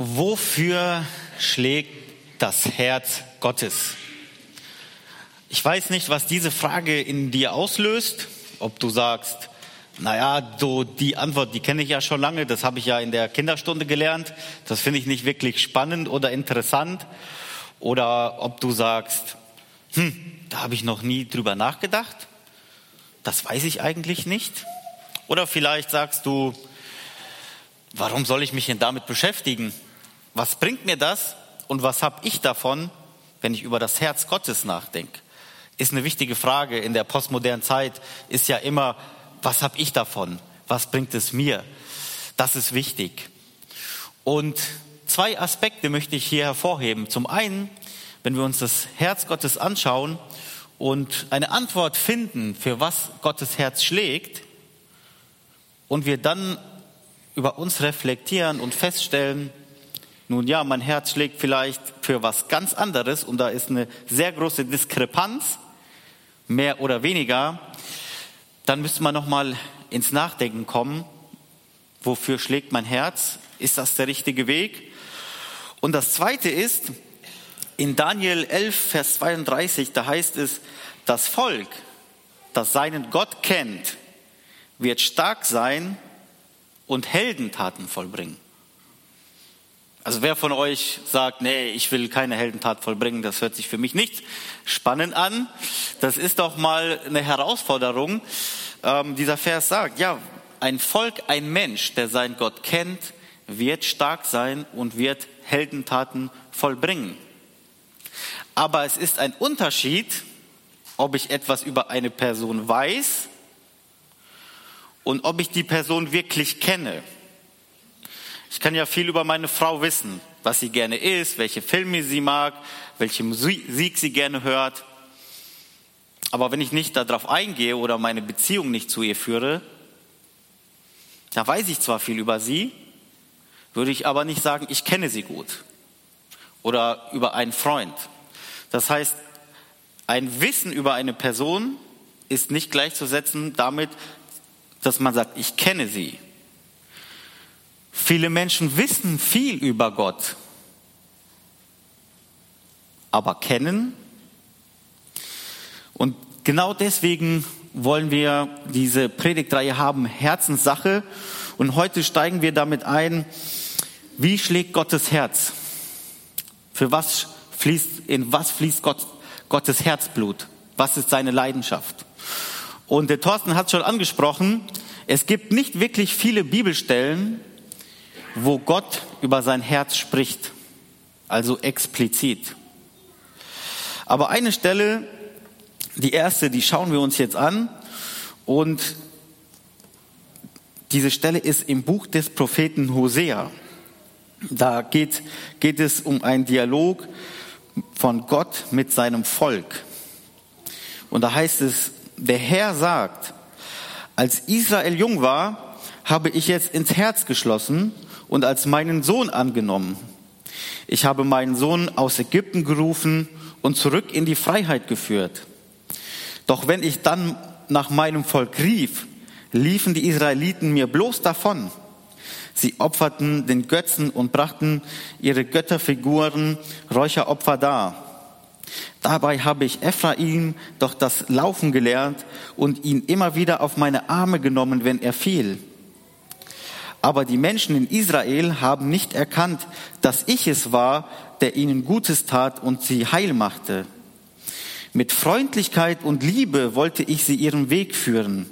Wofür schlägt das Herz Gottes? Ich weiß nicht, was diese Frage in dir auslöst, ob du sagst, naja, so die Antwort, die kenne ich ja schon lange, das habe ich ja in der Kinderstunde gelernt, das finde ich nicht wirklich spannend oder interessant. Oder ob du sagst, hm, da habe ich noch nie drüber nachgedacht, das weiß ich eigentlich nicht. Oder vielleicht sagst du, warum soll ich mich denn damit beschäftigen? Was bringt mir das und was habe ich davon, wenn ich über das Herz Gottes nachdenke? Ist eine wichtige Frage in der postmodernen Zeit, ist ja immer, was habe ich davon? Was bringt es mir? Das ist wichtig. Und zwei Aspekte möchte ich hier hervorheben. Zum einen, wenn wir uns das Herz Gottes anschauen und eine Antwort finden, für was Gottes Herz schlägt, und wir dann über uns reflektieren und feststellen, nun ja, mein Herz schlägt vielleicht für was ganz anderes und da ist eine sehr große Diskrepanz, mehr oder weniger, dann müsste man nochmal ins Nachdenken kommen, wofür schlägt mein Herz? Ist das der richtige Weg? Und das Zweite ist, in Daniel 11, Vers 32, da heißt es, das Volk, das seinen Gott kennt, wird stark sein und Heldentaten vollbringen. Also wer von euch sagt, nee, ich will keine Heldentat vollbringen, das hört sich für mich nicht spannend an. Das ist doch mal eine Herausforderung. Ähm, dieser Vers sagt, ja, ein Volk, ein Mensch, der seinen Gott kennt, wird stark sein und wird Heldentaten vollbringen. Aber es ist ein Unterschied, ob ich etwas über eine Person weiß und ob ich die Person wirklich kenne. Ich kann ja viel über meine Frau wissen, was sie gerne isst, welche Filme sie mag, welche Musik sie gerne hört. Aber wenn ich nicht darauf eingehe oder meine Beziehung nicht zu ihr führe, da weiß ich zwar viel über sie, würde ich aber nicht sagen, ich kenne sie gut. Oder über einen Freund. Das heißt, ein Wissen über eine Person ist nicht gleichzusetzen damit, dass man sagt, ich kenne sie. Viele Menschen wissen viel über Gott, aber kennen. Und genau deswegen wollen wir diese Predigtreihe haben, Herzenssache. Und heute steigen wir damit ein, wie schlägt Gottes Herz? Für was fließt, in was fließt Gott, Gottes Herzblut? Was ist seine Leidenschaft? Und der Thorsten hat schon angesprochen, es gibt nicht wirklich viele Bibelstellen, wo Gott über sein Herz spricht, also explizit. Aber eine Stelle, die erste, die schauen wir uns jetzt an und diese Stelle ist im Buch des Propheten Hosea. Da geht, geht es um einen Dialog von Gott mit seinem Volk. Und da heißt es, der Herr sagt, als Israel jung war, habe ich jetzt ins Herz geschlossen und als meinen Sohn angenommen. Ich habe meinen Sohn aus Ägypten gerufen und zurück in die Freiheit geführt. Doch wenn ich dann nach meinem Volk rief, liefen die Israeliten mir bloß davon. Sie opferten den Götzen und brachten ihre Götterfiguren Räucheropfer dar. Dabei habe ich Ephraim doch das Laufen gelernt und ihn immer wieder auf meine Arme genommen, wenn er fiel. Aber die Menschen in Israel haben nicht erkannt, dass ich es war, der ihnen Gutes tat und sie heil machte. Mit Freundlichkeit und Liebe wollte ich sie ihren Weg führen.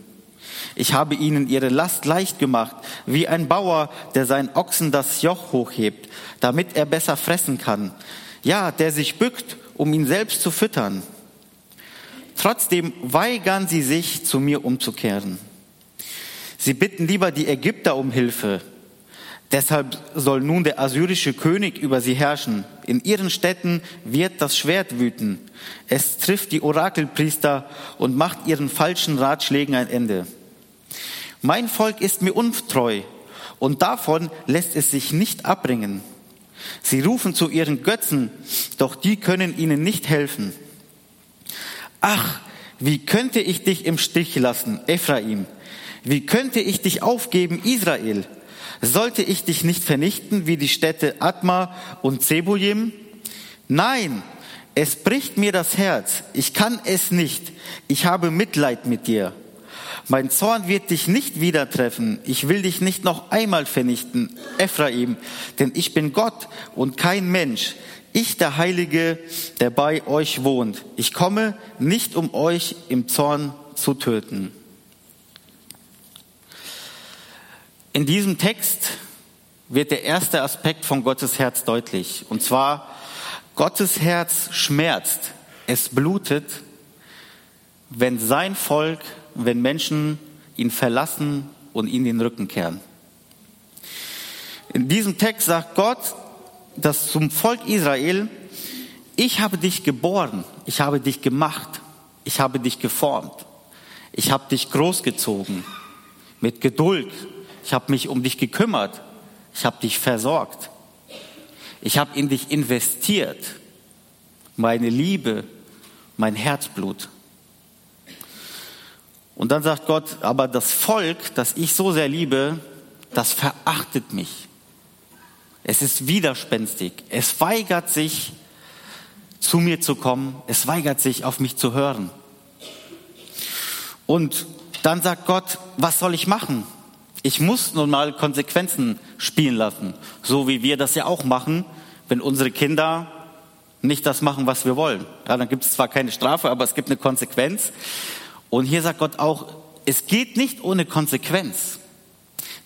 Ich habe ihnen ihre Last leicht gemacht, wie ein Bauer, der seinen Ochsen das Joch hochhebt, damit er besser fressen kann. Ja, der sich bückt, um ihn selbst zu füttern. Trotzdem weigern sie sich, zu mir umzukehren. Sie bitten lieber die Ägypter um Hilfe. Deshalb soll nun der assyrische König über sie herrschen. In ihren Städten wird das Schwert wüten. Es trifft die Orakelpriester und macht ihren falschen Ratschlägen ein Ende. Mein Volk ist mir untreu und davon lässt es sich nicht abbringen. Sie rufen zu ihren Götzen, doch die können ihnen nicht helfen. Ach, wie könnte ich dich im Stich lassen, Ephraim? Wie könnte ich dich aufgeben, Israel? Sollte ich dich nicht vernichten wie die Städte Atma und Zebujim? Nein, es bricht mir das Herz. Ich kann es nicht. Ich habe Mitleid mit dir. Mein Zorn wird dich nicht wieder treffen. Ich will dich nicht noch einmal vernichten, Ephraim, denn ich bin Gott und kein Mensch. Ich, der Heilige, der bei euch wohnt. Ich komme nicht, um euch im Zorn zu töten. In diesem Text wird der erste Aspekt von Gottes Herz deutlich. Und zwar, Gottes Herz schmerzt, es blutet, wenn sein Volk, wenn Menschen ihn verlassen und ihn den Rücken kehren. In diesem Text sagt Gott, dass zum Volk Israel, ich habe dich geboren, ich habe dich gemacht, ich habe dich geformt, ich habe dich großgezogen mit Geduld, ich habe mich um dich gekümmert, ich habe dich versorgt, ich habe in dich investiert, meine Liebe, mein Herzblut. Und dann sagt Gott, aber das Volk, das ich so sehr liebe, das verachtet mich. Es ist widerspenstig. Es weigert sich, zu mir zu kommen. Es weigert sich, auf mich zu hören. Und dann sagt Gott, was soll ich machen? Ich muss nun mal Konsequenzen spielen lassen, so wie wir das ja auch machen, wenn unsere Kinder nicht das machen, was wir wollen. Ja, dann gibt es zwar keine Strafe, aber es gibt eine Konsequenz. Und hier sagt Gott auch, es geht nicht ohne Konsequenz.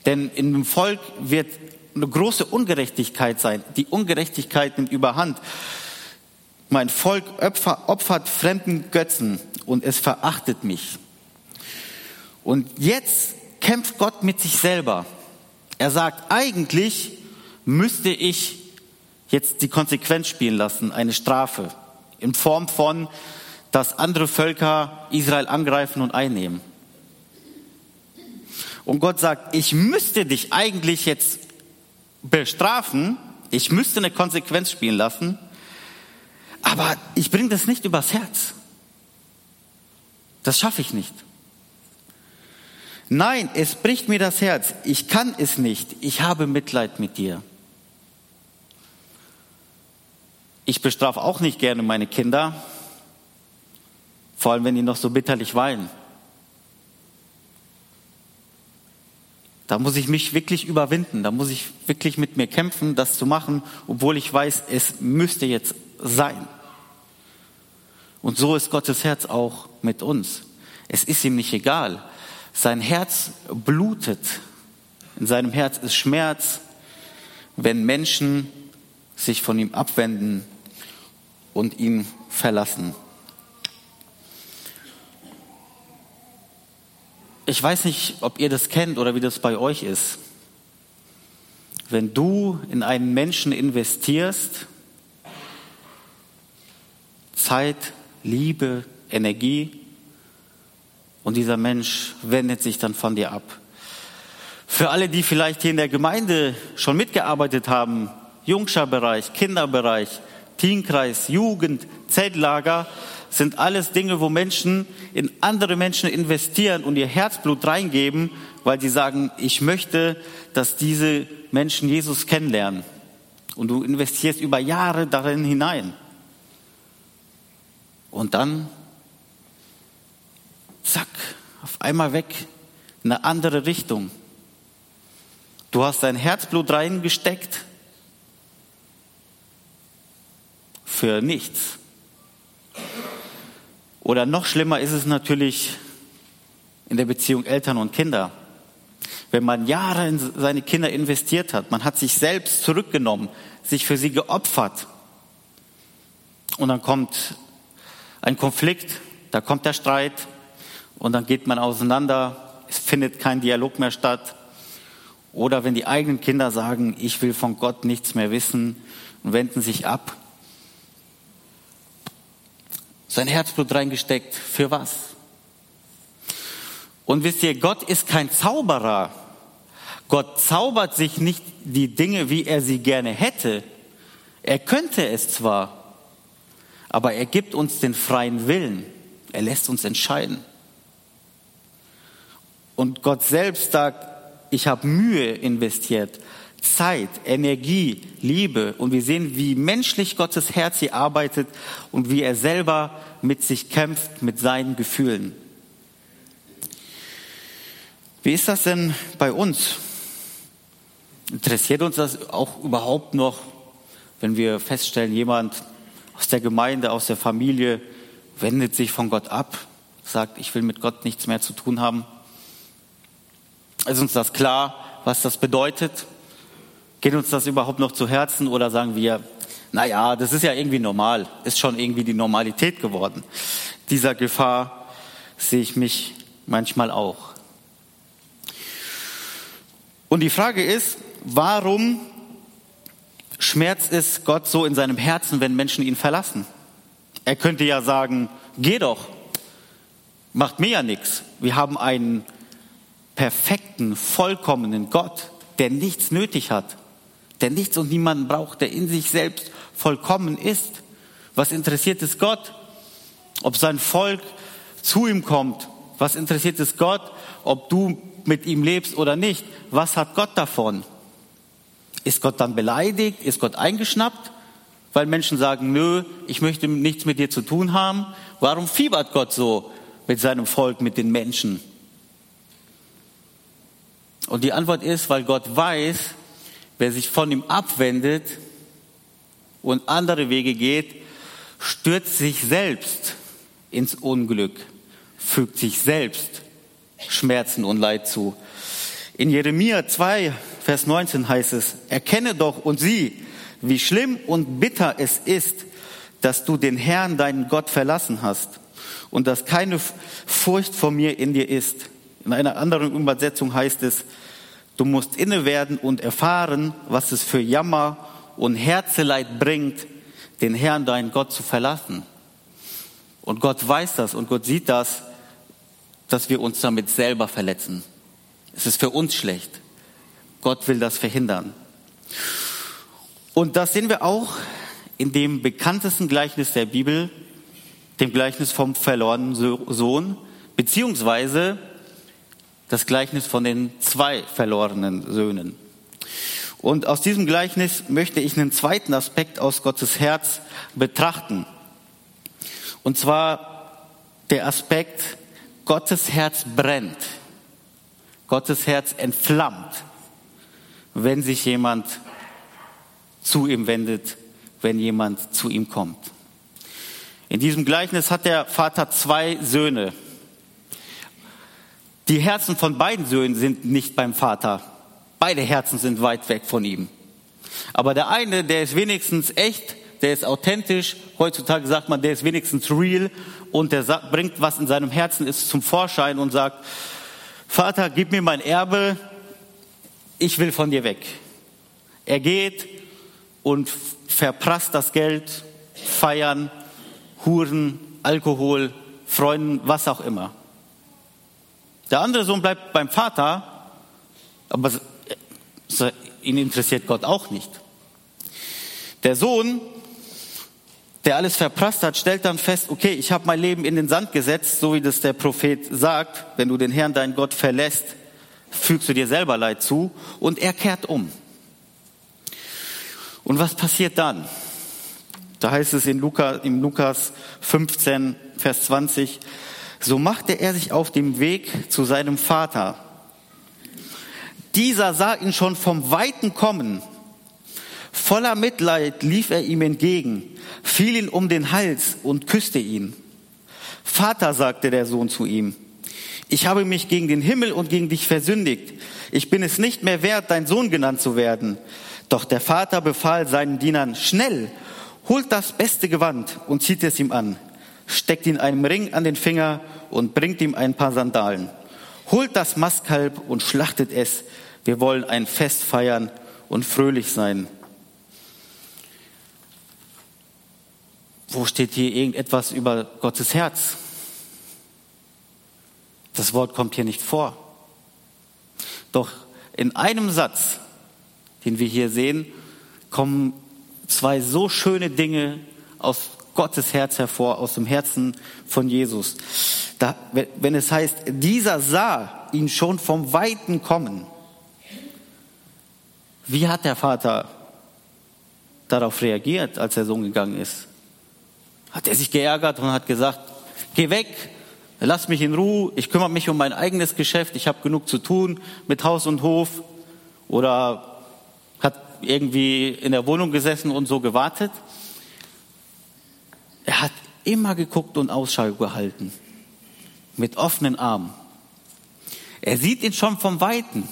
Denn in dem Volk wird eine große Ungerechtigkeit sein. Die Ungerechtigkeit nimmt überhand. Mein Volk opfert fremden Götzen und es verachtet mich. Und jetzt kämpft Gott mit sich selber. Er sagt, eigentlich müsste ich jetzt die Konsequenz spielen lassen, eine Strafe in Form von, dass andere Völker Israel angreifen und einnehmen. Und Gott sagt, ich müsste dich eigentlich jetzt bestrafen, ich müsste eine Konsequenz spielen lassen, aber ich bringe das nicht übers Herz. Das schaffe ich nicht. Nein, es bricht mir das Herz. Ich kann es nicht. Ich habe Mitleid mit dir. Ich bestrafe auch nicht gerne meine Kinder, vor allem wenn die noch so bitterlich weinen. Da muss ich mich wirklich überwinden, da muss ich wirklich mit mir kämpfen, das zu machen, obwohl ich weiß, es müsste jetzt sein. Und so ist Gottes Herz auch mit uns. Es ist ihm nicht egal. Sein Herz blutet. In seinem Herz ist Schmerz, wenn Menschen sich von ihm abwenden und ihn verlassen. Ich weiß nicht, ob ihr das kennt oder wie das bei euch ist. Wenn du in einen Menschen investierst, Zeit, Liebe, Energie, und dieser Mensch wendet sich dann von dir ab. Für alle, die vielleicht hier in der Gemeinde schon mitgearbeitet haben, Jungscherbereich, Kinderbereich, Teenkreis, Jugend, Zeltlager, sind alles Dinge, wo Menschen in andere Menschen investieren und ihr Herzblut reingeben, weil sie sagen, ich möchte, dass diese Menschen Jesus kennenlernen. Und du investierst über Jahre darin hinein. Und dann, zack, auf einmal weg, in eine andere Richtung. Du hast dein Herzblut reingesteckt für nichts. Oder noch schlimmer ist es natürlich in der Beziehung Eltern und Kinder. Wenn man Jahre in seine Kinder investiert hat, man hat sich selbst zurückgenommen, sich für sie geopfert. Und dann kommt ein Konflikt, da kommt der Streit und dann geht man auseinander, es findet kein Dialog mehr statt. Oder wenn die eigenen Kinder sagen, ich will von Gott nichts mehr wissen und wenden sich ab, sein Herzblut reingesteckt. Für was? Und wisst ihr, Gott ist kein Zauberer. Gott zaubert sich nicht die Dinge, wie er sie gerne hätte. Er könnte es zwar, aber er gibt uns den freien Willen. Er lässt uns entscheiden. Und Gott selbst sagt, ich habe Mühe investiert, Zeit, Energie, Liebe und wir sehen, wie menschlich Gottes Herz hier arbeitet und wie er selber mit sich kämpft, mit seinen Gefühlen. Wie ist das denn bei uns? Interessiert uns das auch überhaupt noch, wenn wir feststellen, jemand aus der Gemeinde, aus der Familie wendet sich von Gott ab, sagt, ich will mit Gott nichts mehr zu tun haben? Ist uns das klar, was das bedeutet? Geht uns das überhaupt noch zu Herzen oder sagen wir, na ja, das ist ja irgendwie normal, ist schon irgendwie die Normalität geworden. Dieser Gefahr sehe ich mich manchmal auch. Und die Frage ist, warum schmerzt es Gott so in seinem Herzen, wenn Menschen ihn verlassen? Er könnte ja sagen, geh doch, macht mir ja nichts. Wir haben einen perfekten, vollkommenen Gott, der nichts nötig hat, der nichts und niemanden braucht, der in sich selbst vollkommen ist. Was interessiert es Gott, ob sein Volk zu ihm kommt? Was interessiert es Gott, ob du mit ihm lebst oder nicht? Was hat Gott davon? Ist Gott dann beleidigt? Ist Gott eingeschnappt? Weil Menschen sagen, nö, ich möchte nichts mit dir zu tun haben. Warum fiebert Gott so mit seinem Volk, mit den Menschen? Und die Antwort ist, weil Gott weiß, wer sich von ihm abwendet und andere Wege geht, stürzt sich selbst ins Unglück, fügt sich selbst Schmerzen und Leid zu. In Jeremia 2, Vers 19 heißt es, erkenne doch und sieh, wie schlimm und bitter es ist, dass du den Herrn, deinen Gott, verlassen hast und dass keine Furcht vor mir in dir ist. In einer anderen Übersetzung heißt es, du musst inne werden und erfahren, was es für Jammer und Herzeleid bringt, den Herrn, deinen Gott, zu verlassen. Und Gott weiß das und Gott sieht das, dass wir uns damit selber verletzen. Es ist für uns schlecht. Gott will das verhindern. Und das sehen wir auch in dem bekanntesten Gleichnis der Bibel, dem Gleichnis vom verlorenen Sohn, beziehungsweise das Gleichnis von den zwei verlorenen Söhnen. Und aus diesem Gleichnis möchte ich einen zweiten Aspekt aus Gottes Herz betrachten. Und zwar der Aspekt, Gottes Herz brennt. Gottes Herz entflammt, wenn sich jemand zu ihm wendet, wenn jemand zu ihm kommt. In diesem Gleichnis hat der Vater zwei Söhne. Die Herzen von beiden Söhnen sind nicht beim Vater. Beide Herzen sind weit weg von ihm. Aber der eine, der ist wenigstens echt, der ist authentisch. Heutzutage sagt man, der ist wenigstens real und der bringt, was in seinem Herzen ist, zum Vorschein und sagt, Vater, gib mir mein Erbe, ich will von dir weg. Er geht und verprasst das Geld, feiern, Huren, Alkohol, Freunden, was auch immer. Der andere Sohn bleibt beim Vater, aber ihn interessiert Gott auch nicht. Der Sohn, der alles verprasst hat, stellt dann fest, okay, ich habe mein Leben in den Sand gesetzt, so wie das der Prophet sagt, wenn du den Herrn, deinen Gott, verlässt, fügst du dir selber Leid zu und er kehrt um. Und was passiert dann? Da heißt es in Lukas, in Lukas 15, Vers 20, so machte er sich auf dem Weg zu seinem Vater. Dieser sah ihn schon vom Weiten kommen. Voller Mitleid lief er ihm entgegen, fiel ihn um den Hals und küsste ihn. Vater, sagte der Sohn zu ihm, ich habe mich gegen den Himmel und gegen dich versündigt. Ich bin es nicht mehr wert, dein Sohn genannt zu werden. Doch der Vater befahl seinen Dienern, schnell, holt das beste Gewand und zieht es ihm an steckt ihn einen Ring an den Finger und bringt ihm ein paar Sandalen. Holt das Mastkalb und schlachtet es. Wir wollen ein Fest feiern und fröhlich sein. Wo steht hier irgendetwas über Gottes Herz? Das Wort kommt hier nicht vor. Doch in einem Satz, den wir hier sehen, kommen zwei so schöne Dinge aus Gottes Herz hervor, aus dem Herzen von Jesus. Da, wenn es heißt, dieser sah ihn schon vom Weiten kommen. Wie hat der Vater darauf reagiert, als der Sohn gegangen ist? Hat er sich geärgert und hat gesagt, geh weg, lass mich in Ruhe, ich kümmere mich um mein eigenes Geschäft, ich habe genug zu tun mit Haus und Hof? Oder hat irgendwie in der Wohnung gesessen und so gewartet? Er hat immer geguckt und Ausschau gehalten, mit offenen Armen. Er sieht ihn schon vom Weiten.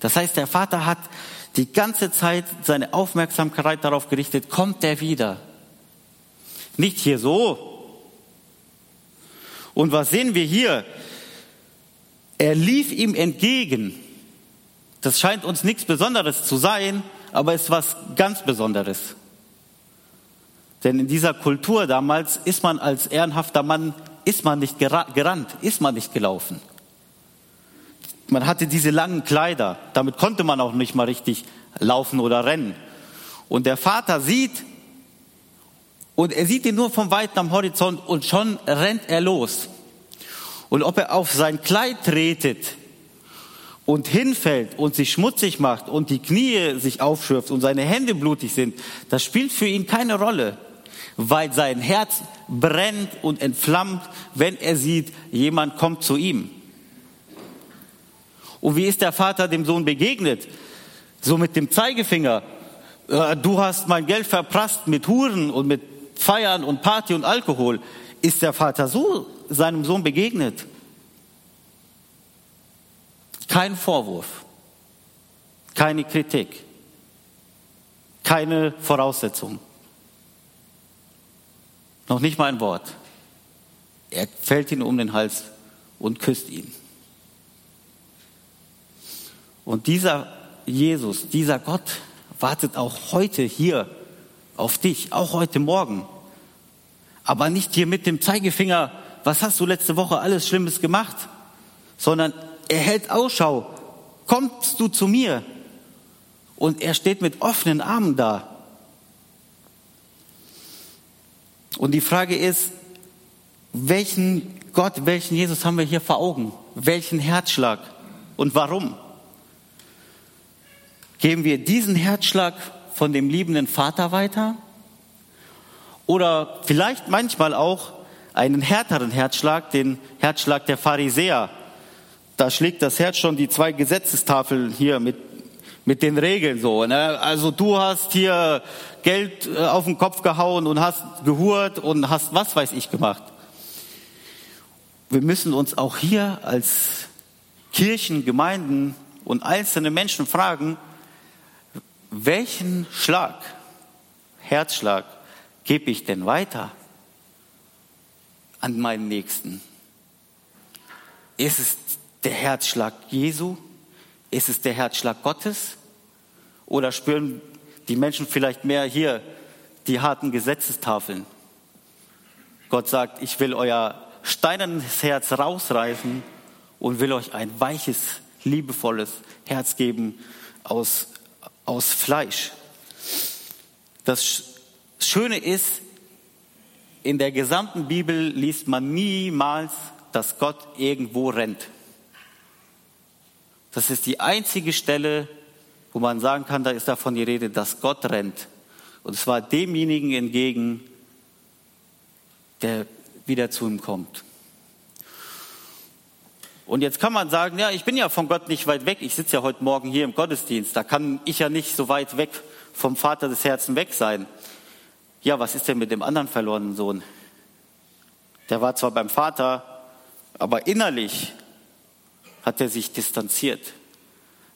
Das heißt, der Vater hat die ganze Zeit seine Aufmerksamkeit darauf gerichtet, kommt er wieder? Nicht hier so. Und was sehen wir hier? Er lief ihm entgegen. Das scheint uns nichts Besonderes zu sein, aber es ist was ganz Besonderes. Denn in dieser Kultur damals ist man als ehrenhafter Mann, ist man nicht gerannt, ist man nicht gelaufen. Man hatte diese langen Kleider, damit konnte man auch nicht mal richtig laufen oder rennen. Und der Vater sieht, und er sieht ihn nur vom Weiten am Horizont und schon rennt er los. Und ob er auf sein Kleid tretet und hinfällt und sich schmutzig macht und die Knie sich aufschürft und seine Hände blutig sind, das spielt für ihn keine Rolle, weil sein Herz brennt und entflammt, wenn er sieht, jemand kommt zu ihm. Und wie ist der Vater dem Sohn begegnet? So mit dem Zeigefinger. Äh, du hast mein Geld verprasst mit Huren und mit Feiern und Party und Alkohol. Ist der Vater so seinem Sohn begegnet? Kein Vorwurf, keine Kritik, keine Voraussetzung. Noch nicht mal ein Wort. Er fällt ihn um den Hals und küsst ihn. Und dieser Jesus, dieser Gott wartet auch heute hier auf dich, auch heute Morgen. Aber nicht hier mit dem Zeigefinger, was hast du letzte Woche alles Schlimmes gemacht, sondern er hält Ausschau. Kommst du zu mir? Und er steht mit offenen Armen da. Und die Frage ist, welchen Gott, welchen Jesus haben wir hier vor Augen? Welchen Herzschlag? Und warum? Geben wir diesen Herzschlag von dem liebenden Vater weiter? Oder vielleicht manchmal auch einen härteren Herzschlag, den Herzschlag der Pharisäer. Da schlägt das Herz schon die zwei Gesetzestafeln hier mit, mit den Regeln so. Ne? Also du hast hier Geld äh, auf den Kopf gehauen und hast gehurt und hast was weiß ich gemacht. Wir müssen uns auch hier als Kirchen, Gemeinden und einzelne Menschen fragen, welchen Schlag, Herzschlag gebe ich denn weiter an meinen Nächsten? Ist es der Herzschlag Jesu? Ist es der Herzschlag Gottes? Oder spüren die Menschen vielleicht mehr hier die harten Gesetzestafeln? Gott sagt, ich will euer steinernes Herz rausreißen und will euch ein weiches, liebevolles Herz geben aus aus Fleisch. Das Schöne ist, in der gesamten Bibel liest man niemals, dass Gott irgendwo rennt. Das ist die einzige Stelle, wo man sagen kann, da ist davon die Rede, dass Gott rennt. Und zwar demjenigen entgegen, der wieder zu ihm kommt. Und jetzt kann man sagen, ja, ich bin ja von Gott nicht weit weg. Ich sitze ja heute Morgen hier im Gottesdienst. Da kann ich ja nicht so weit weg vom Vater des Herzens weg sein. Ja, was ist denn mit dem anderen verlorenen Sohn? Der war zwar beim Vater, aber innerlich hat er sich distanziert.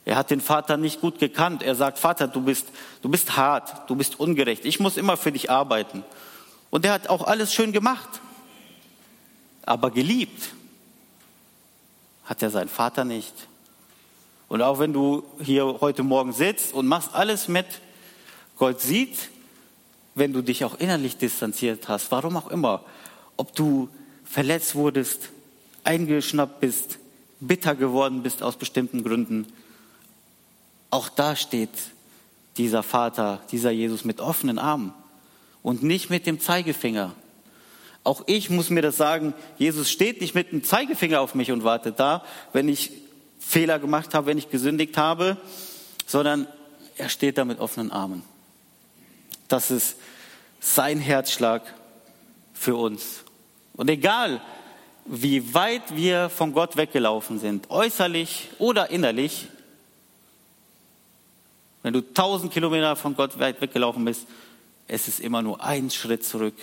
Er hat den Vater nicht gut gekannt. Er sagt, Vater, du bist, du bist hart, du bist ungerecht. Ich muss immer für dich arbeiten. Und er hat auch alles schön gemacht, aber geliebt hat er seinen Vater nicht. Und auch wenn du hier heute Morgen sitzt und machst alles mit, Gott sieht, wenn du dich auch innerlich distanziert hast, warum auch immer, ob du verletzt wurdest, eingeschnappt bist, bitter geworden bist aus bestimmten Gründen, auch da steht dieser Vater, dieser Jesus mit offenen Armen und nicht mit dem Zeigefinger. Auch ich muss mir das sagen, Jesus steht nicht mit dem Zeigefinger auf mich und wartet da, wenn ich Fehler gemacht habe, wenn ich gesündigt habe, sondern er steht da mit offenen Armen. Das ist sein Herzschlag für uns. Und egal, wie weit wir von Gott weggelaufen sind, äußerlich oder innerlich, wenn du tausend Kilometer von Gott weit weggelaufen bist, es ist immer nur ein Schritt zurück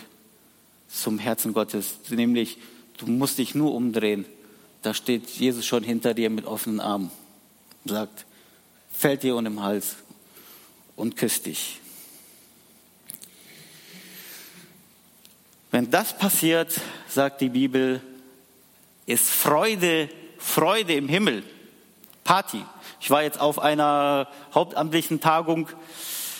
zum Herzen Gottes, nämlich du musst dich nur umdrehen. Da steht Jesus schon hinter dir mit offenen Armen und sagt, fällt dir um den Hals und küsst dich. Wenn das passiert, sagt die Bibel, ist Freude, Freude im Himmel. Party. Ich war jetzt auf einer hauptamtlichen Tagung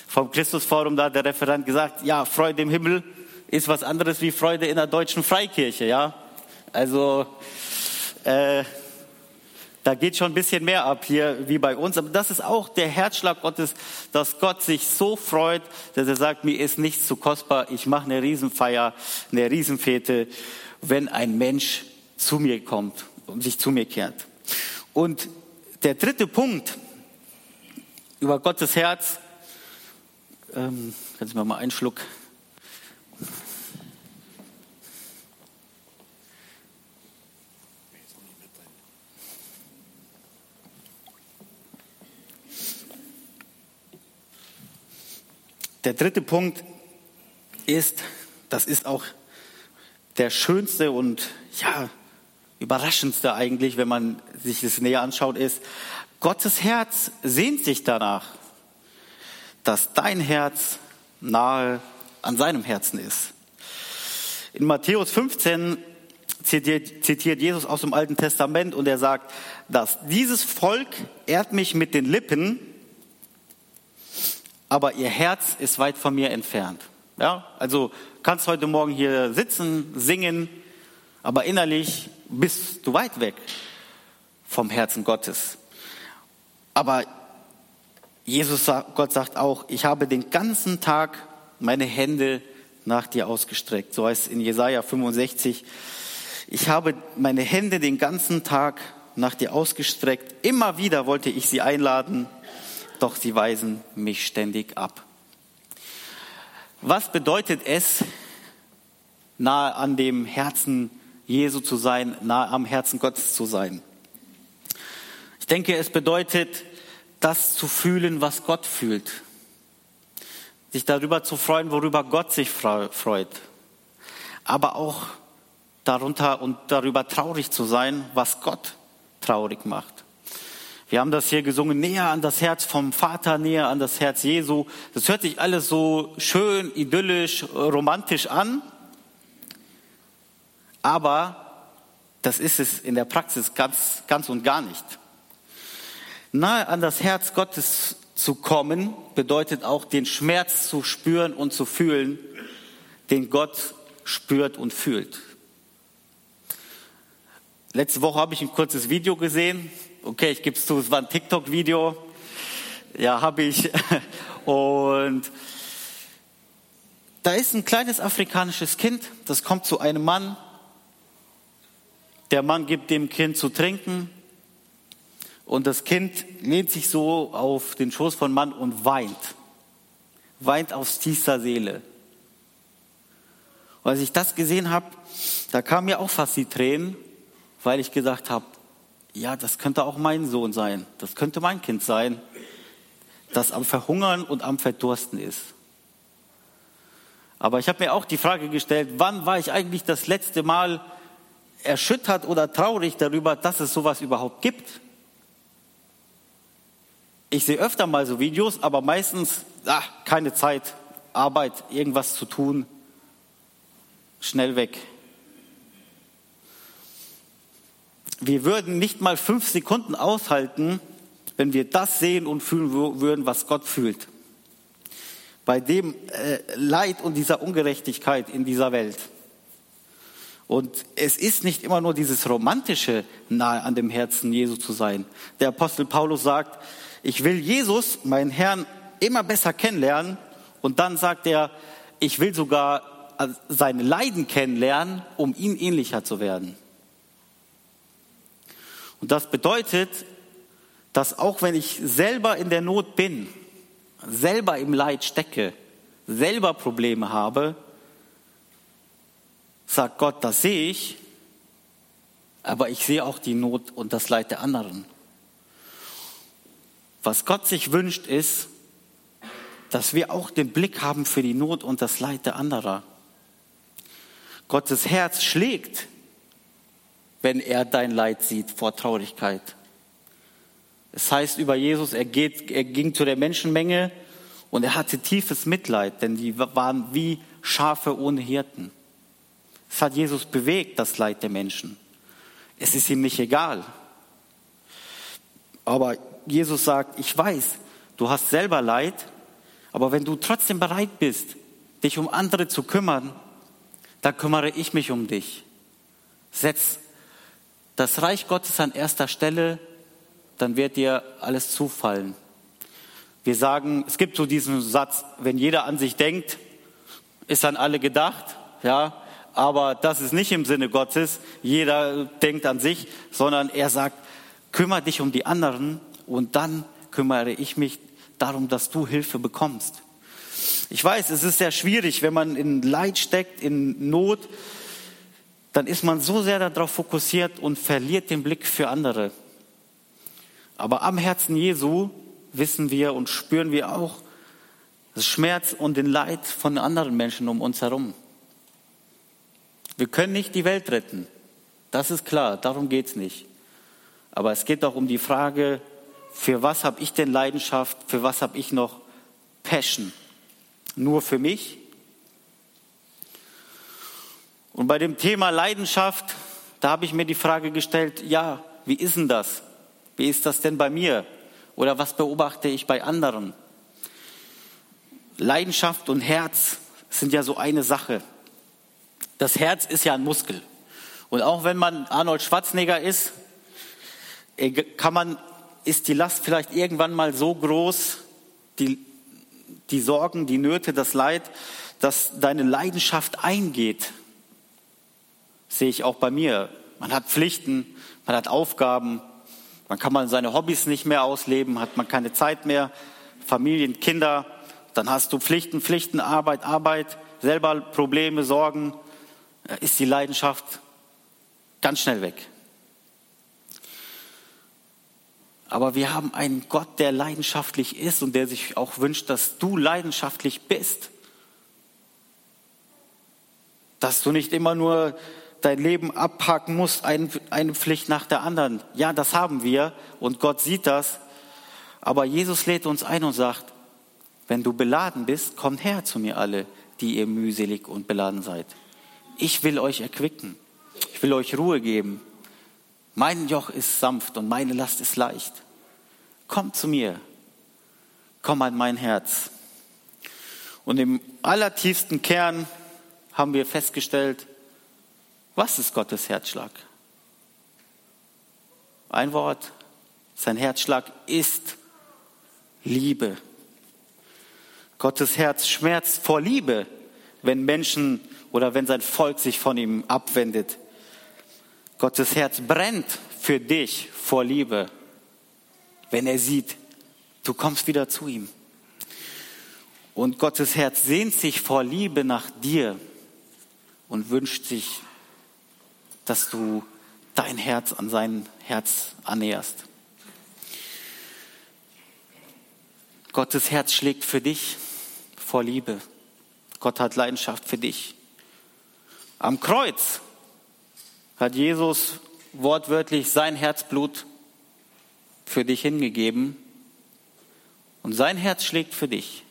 vom Christusforum, da hat der Referent gesagt, ja, Freude im Himmel ist was anderes wie Freude in der deutschen Freikirche, ja. Also, äh, da geht schon ein bisschen mehr ab hier wie bei uns. Aber das ist auch der Herzschlag Gottes, dass Gott sich so freut, dass er sagt, mir ist nichts zu kostbar. Ich mache eine Riesenfeier, eine Riesenfete, wenn ein Mensch zu mir kommt und sich zu mir kehrt. Und der dritte Punkt über Gottes Herz, ähm, kannst du mir mal einen Schluck Der dritte Punkt ist, das ist auch der schönste und ja, überraschendste eigentlich, wenn man sich das näher anschaut, ist, Gottes Herz sehnt sich danach, dass dein Herz nahe an seinem Herzen ist. In Matthäus 15 zitiert, Jesus aus dem Alten Testament und er sagt, dass dieses Volk ehrt mich mit den Lippen, aber ihr Herz ist weit von mir entfernt. Ja, also kannst heute Morgen hier sitzen, singen, aber innerlich bist du weit weg vom Herzen Gottes. Aber Jesus, Gott sagt auch, ich habe den ganzen Tag meine Hände nach dir ausgestreckt. So heißt es in Jesaja 65. Ich habe meine Hände den ganzen Tag nach dir ausgestreckt. Immer wieder wollte ich sie einladen, doch sie weisen mich ständig ab. Was bedeutet es, nahe an dem Herzen Jesu zu sein, nahe am Herzen Gottes zu sein? Ich denke, es bedeutet, das zu fühlen, was Gott fühlt. Sich darüber zu freuen, worüber Gott sich freut. Aber auch darunter und darüber traurig zu sein, was Gott traurig macht. Wir haben das hier gesungen, näher an das Herz vom Vater, näher an das Herz Jesu. Das hört sich alles so schön, idyllisch, romantisch an. Aber das ist es in der Praxis ganz, ganz und gar nicht. Nahe an das Herz Gottes zu kommen, bedeutet auch den Schmerz zu spüren und zu fühlen, den Gott spürt und fühlt. Letzte Woche habe ich ein kurzes Video gesehen Okay, ich gebe es zu, es war ein TikTok-Video. Ja, habe ich. Und da ist ein kleines afrikanisches Kind, das kommt zu einem Mann. Der Mann gibt dem Kind zu trinken. Und das Kind lehnt sich so auf den Schoß von Mann und weint. Weint aus tiefster Seele. Und als ich das gesehen habe, da kamen mir auch fast die Tränen, weil ich gesagt habe, ja, das könnte auch mein Sohn sein, das könnte mein Kind sein, das am Verhungern und am Verdursten ist. Aber ich habe mir auch die Frage gestellt, wann war ich eigentlich das letzte Mal erschüttert oder traurig darüber, dass es sowas überhaupt gibt? Ich sehe öfter mal so Videos, aber meistens ach, keine Zeit, Arbeit, irgendwas zu tun, schnell weg. wir würden nicht mal fünf Sekunden aushalten, wenn wir das sehen und fühlen würden, was Gott fühlt. Bei dem äh, Leid und dieser Ungerechtigkeit in dieser Welt. Und es ist nicht immer nur dieses romantische nahe an dem Herzen Jesu zu sein. Der Apostel Paulus sagt, ich will Jesus, meinen Herrn, immer besser kennenlernen. Und dann sagt er, ich will sogar äh, seine Leiden kennenlernen, um ihm ähnlicher zu werden. Und das bedeutet, dass auch wenn ich selber in der Not bin, selber im Leid stecke, selber Probleme habe, sagt Gott, das sehe ich, aber ich sehe auch die Not und das Leid der anderen. Was Gott sich wünscht, ist, dass wir auch den Blick haben für die Not und das Leid der anderen. Gottes Herz schlägt, wenn er dein Leid sieht vor Traurigkeit. Es heißt über Jesus, er, geht, er ging zu der Menschenmenge und er hatte tiefes Mitleid, denn die waren wie Schafe ohne Hirten. Es hat Jesus bewegt, das Leid der Menschen. Es ist ihm nicht egal. Aber Jesus sagt, ich weiß, du hast selber Leid, aber wenn du trotzdem bereit bist, dich um andere zu kümmern, dann kümmere ich mich um dich. Setz das Reich Gottes an erster Stelle, dann wird dir alles zufallen. Wir sagen, es gibt so diesen Satz, wenn jeder an sich denkt, ist an alle gedacht, ja, aber das ist nicht im Sinne Gottes, jeder denkt an sich, sondern er sagt, kümmere dich um die anderen und dann kümmere ich mich darum, dass du Hilfe bekommst. Ich weiß, es ist sehr schwierig, wenn man in Leid steckt, in Not, dann ist man so sehr darauf fokussiert und verliert den Blick für andere. Aber am Herzen Jesu wissen wir und spüren wir auch das Schmerz und den Leid von anderen Menschen um uns herum. Wir können nicht die Welt retten. Das ist klar, darum geht es nicht. Aber es geht auch um die Frage, für was habe ich denn Leidenschaft, für was habe ich noch Passion? Nur für mich? Und bei dem Thema Leidenschaft, da habe ich mir die Frage gestellt, ja, wie ist denn das? Wie ist das denn bei mir? Oder was beobachte ich bei anderen? Leidenschaft und Herz sind ja so eine Sache. Das Herz ist ja ein Muskel. Und auch wenn man Arnold Schwarzenegger ist, äh, kann man, ist die Last vielleicht irgendwann mal so groß, die, die Sorgen, die Nöte, das Leid, dass deine Leidenschaft eingeht. sehe ich auch bei mir. Man hat Pflichten, man hat Aufgaben, dann kann man seine Hobbys nicht mehr ausleben, hat man keine Zeit mehr, Familien, Kinder, dann hast du Pflichten, Pflichten, Arbeit, Arbeit, selber Probleme, Sorgen, ist die Leidenschaft ganz schnell weg. Aber wir haben einen Gott, der leidenschaftlich ist und der sich auch wünscht, dass du leidenschaftlich bist. Dass du nicht immer nur dein Leben abhaken musst, eine Pflicht nach der anderen. Ja, das haben wir und Gott sieht das. Aber Jesus lädt uns ein und sagt, wenn du beladen bist, kommt her zu mir alle, die ihr mühselig und beladen seid. Ich will euch erquicken. Ich will euch Ruhe geben. Mein Joch ist sanft und meine Last ist leicht. Kommt zu mir. Komm an mein Herz. Und im allertiefsten Kern haben wir festgestellt, was ist Gottes Herzschlag? Ein Wort, sein Herzschlag ist Liebe. Gottes Herz schmerzt vor Liebe, wenn Menschen oder wenn sein Volk sich von ihm abwendet. Gottes Herz brennt für dich vor Liebe, wenn er sieht, du kommst wieder zu ihm. Und Gottes Herz sehnt sich vor Liebe nach dir und wünscht sich dass du dein Herz an sein Herz annäherst. Gottes Herz schlägt für dich vor Liebe. Gott hat Leidenschaft für dich. Am Kreuz hat Jesus wortwörtlich sein Herzblut für dich hingegeben und sein Herz schlägt für dich.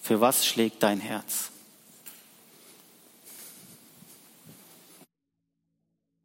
Für was schlägt dein Herz?